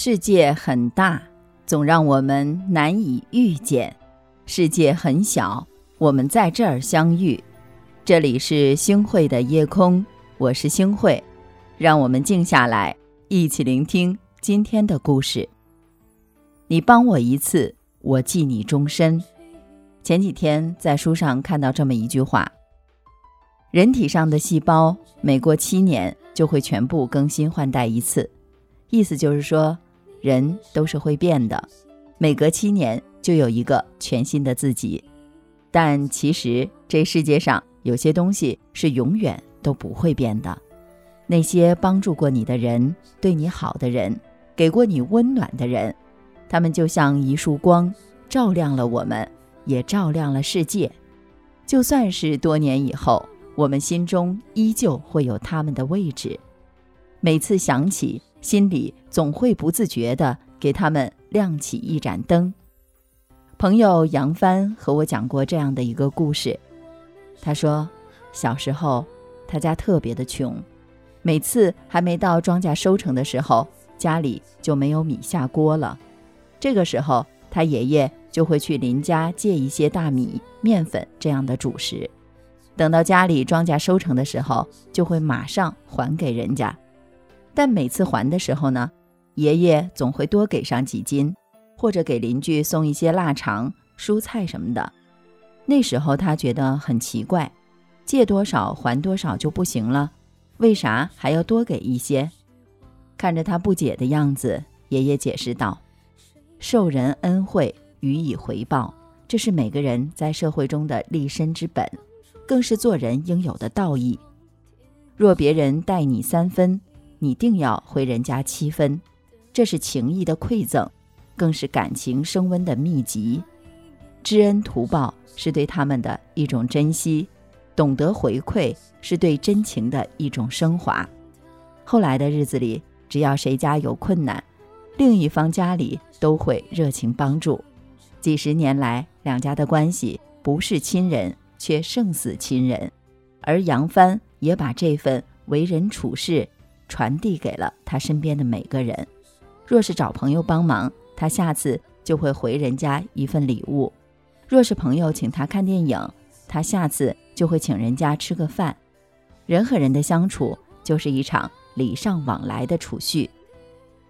世界很大，总让我们难以遇见；世界很小，我们在这儿相遇。这里是星汇的夜空，我是星汇，让我们静下来，一起聆听今天的故事。你帮我一次，我记你终身。前几天在书上看到这么一句话：人体上的细胞每过七年就会全部更新换代一次。意思就是说，人都是会变的，每隔七年就有一个全新的自己。但其实这世界上有些东西是永远都不会变的。那些帮助过你的人，对你好的人，给过你温暖的人，他们就像一束光，照亮了我们，也照亮了世界。就算是多年以后，我们心中依旧会有他们的位置。每次想起。心里总会不自觉地给他们亮起一盏灯。朋友杨帆和我讲过这样的一个故事，他说，小时候他家特别的穷，每次还没到庄稼收成的时候，家里就没有米下锅了。这个时候，他爷爷就会去邻家借一些大米、面粉这样的主食，等到家里庄稼收成的时候，就会马上还给人家。但每次还的时候呢，爷爷总会多给上几斤，或者给邻居送一些腊肠、蔬菜什么的。那时候他觉得很奇怪，借多少还多少就不行了，为啥还要多给一些？看着他不解的样子，爷爷解释道：“受人恩惠，予以回报，这是每个人在社会中的立身之本，更是做人应有的道义。若别人待你三分。”你定要回人家七分，这是情谊的馈赠，更是感情升温的秘籍。知恩图报是对他们的一种珍惜，懂得回馈是对真情的一种升华。后来的日子里，只要谁家有困难，另一方家里都会热情帮助。几十年来，两家的关系不是亲人，却胜似亲人。而杨帆也把这份为人处事。传递给了他身边的每个人。若是找朋友帮忙，他下次就会回人家一份礼物；若是朋友请他看电影，他下次就会请人家吃个饭。人和人的相处就是一场礼尚往来的储蓄。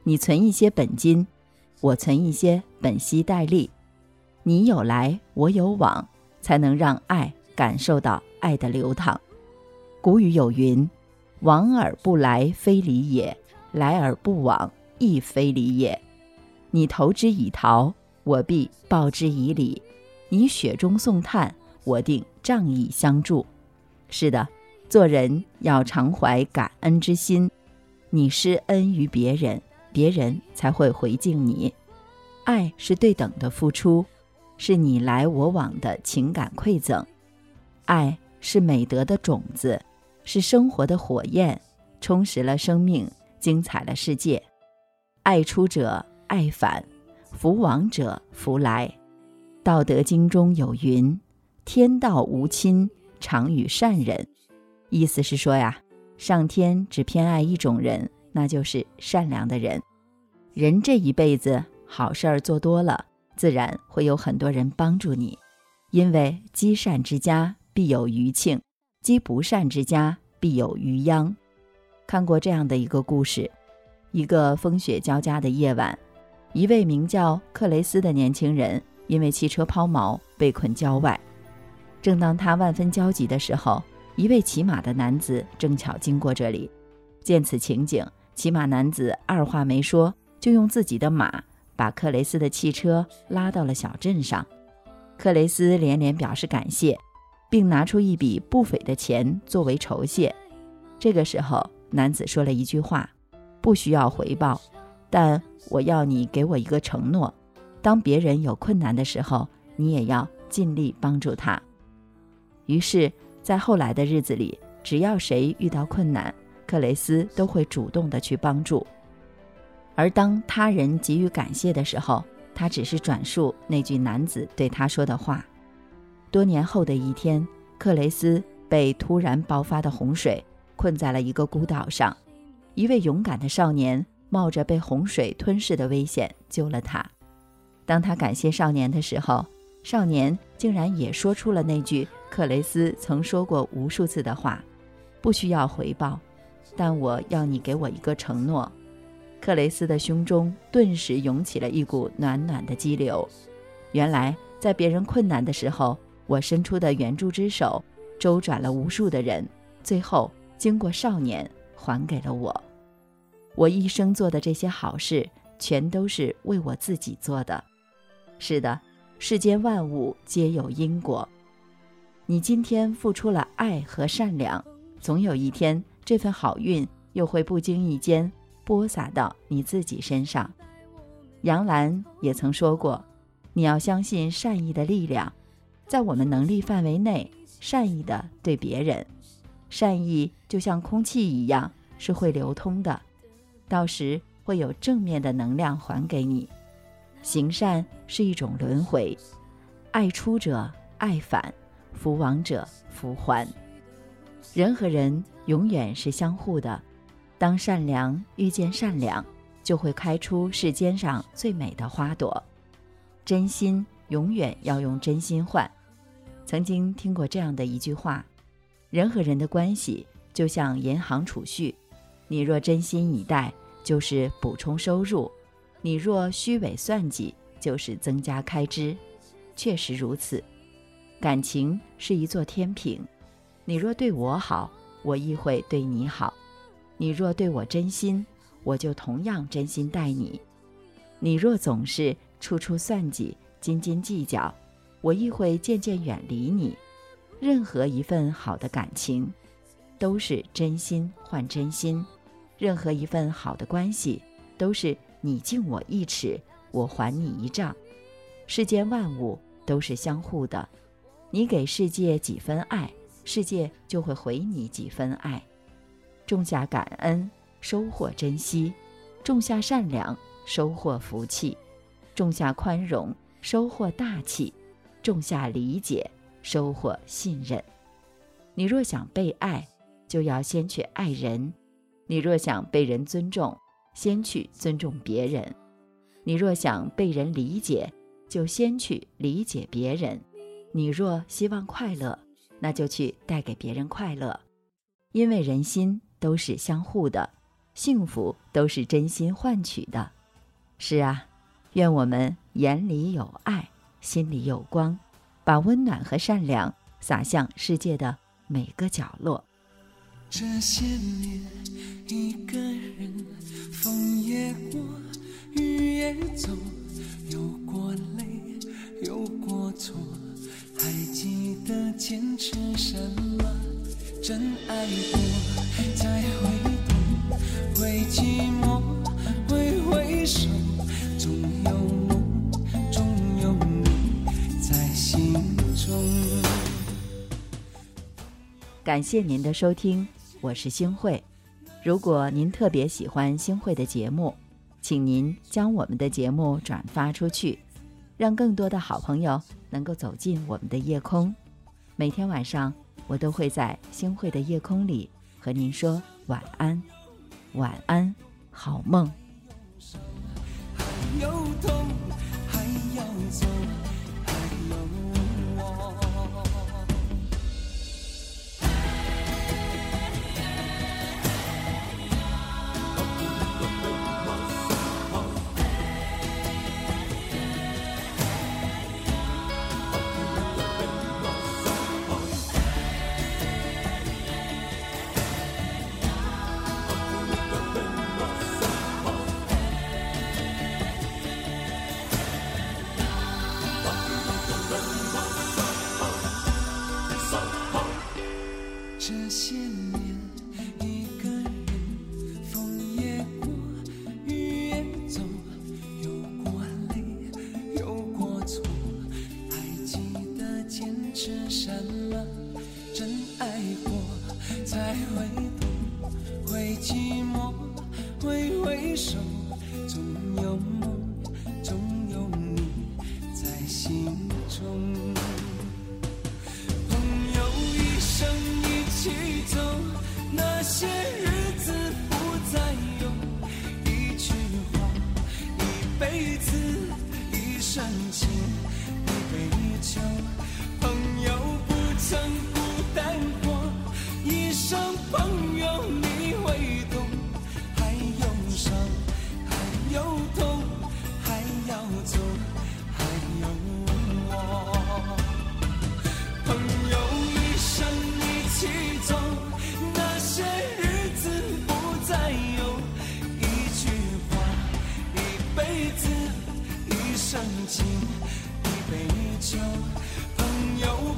你存一些本金，我存一些本息待利，你有来我有往，才能让爱感受到爱的流淌。古语有云。往而不来，非礼也；来而不往，亦非礼也。你投之以桃，我必报之以李；你雪中送炭，我定仗义相助。是的，做人要常怀感恩之心。你施恩于别人，别人才会回敬你。爱是对等的付出，是你来我往的情感馈赠。爱是美德的种子。是生活的火焰，充实了生命，精彩了世界。爱出者爱返，福往者福来。道德经中有云：“天道无亲，常与善人。”意思是说呀，上天只偏爱一种人，那就是善良的人。人这一辈子好事儿做多了，自然会有很多人帮助你，因为积善之家必有余庆。积不善之家，必有余殃。看过这样的一个故事：一个风雪交加的夜晚，一位名叫克雷斯的年轻人因为汽车抛锚被困郊外。正当他万分焦急的时候，一位骑马的男子正巧经过这里。见此情景，骑马男子二话没说，就用自己的马把克雷斯的汽车拉到了小镇上。克雷斯连连表示感谢。并拿出一笔不菲的钱作为酬谢。这个时候，男子说了一句话：“不需要回报，但我要你给我一个承诺，当别人有困难的时候，你也要尽力帮助他。”于是，在后来的日子里，只要谁遇到困难，克雷斯都会主动的去帮助。而当他人给予感谢的时候，他只是转述那句男子对他说的话。多年后的一天，克雷斯被突然爆发的洪水困在了一个孤岛上。一位勇敢的少年冒着被洪水吞噬的危险救了他。当他感谢少年的时候，少年竟然也说出了那句克雷斯曾说过无数次的话：“不需要回报，但我要你给我一个承诺。”克雷斯的胸中顿时涌起了一股暖暖的激流。原来，在别人困难的时候，我伸出的援助之手，周转了无数的人，最后经过少年还给了我。我一生做的这些好事，全都是为我自己做的。是的，世间万物皆有因果。你今天付出了爱和善良，总有一天，这份好运又会不经意间。播撒到你自己身上。杨澜也曾说过：“你要相信善意的力量，在我们能力范围内，善意的对别人，善意就像空气一样是会流通的，到时会有正面的能量还给你。行善是一种轮回，爱出者爱返，福往者福还。人和人永远是相互的。”当善良遇见善良，就会开出世间上最美的花朵。真心永远要用真心换。曾经听过这样的一句话：人和人的关系就像银行储蓄，你若真心以待，就是补充收入；你若虚伪算计，就是增加开支。确实如此，感情是一座天平，你若对我好，我亦会对你好。你若对我真心，我就同样真心待你；你若总是处处算计、斤斤计较，我亦会渐渐远离你。任何一份好的感情，都是真心换真心；任何一份好的关系，都是你敬我一尺，我还你一丈。世间万物都是相互的，你给世界几分爱，世界就会回你几分爱。种下感恩，收获珍惜；种下善良，收获福气；种下宽容，收获大气；种下理解，收获信任。你若想被爱，就要先去爱人；你若想被人尊重，先去尊重别人；你若想被人理解，就先去理解别人；你若希望快乐，那就去带给别人快乐，因为人心。都是相互的，幸福都是真心换取的。是啊，愿我们眼里有爱，心里有光，把温暖和善良洒向世界的每个角落。这些年，一个人，风也过，雨也走，有过泪，有过错，还记得坚持什么？真爱过，再回头，会寂寞，感谢您的收听，我是星慧。如果您特别喜欢星慧的节目，请您将我们的节目转发出去，让更多的好朋友能够走进我们的夜空。每天晚上。我都会在星慧的夜空里和您说晚安，晚安，好梦。还有痛，还要走这些年，一个人，风也过，雨也走，有过泪，有过错，还记得坚持什么？真爱过，才会懂，会寂寞，挥挥手，总有。一生情，一杯酒。朋友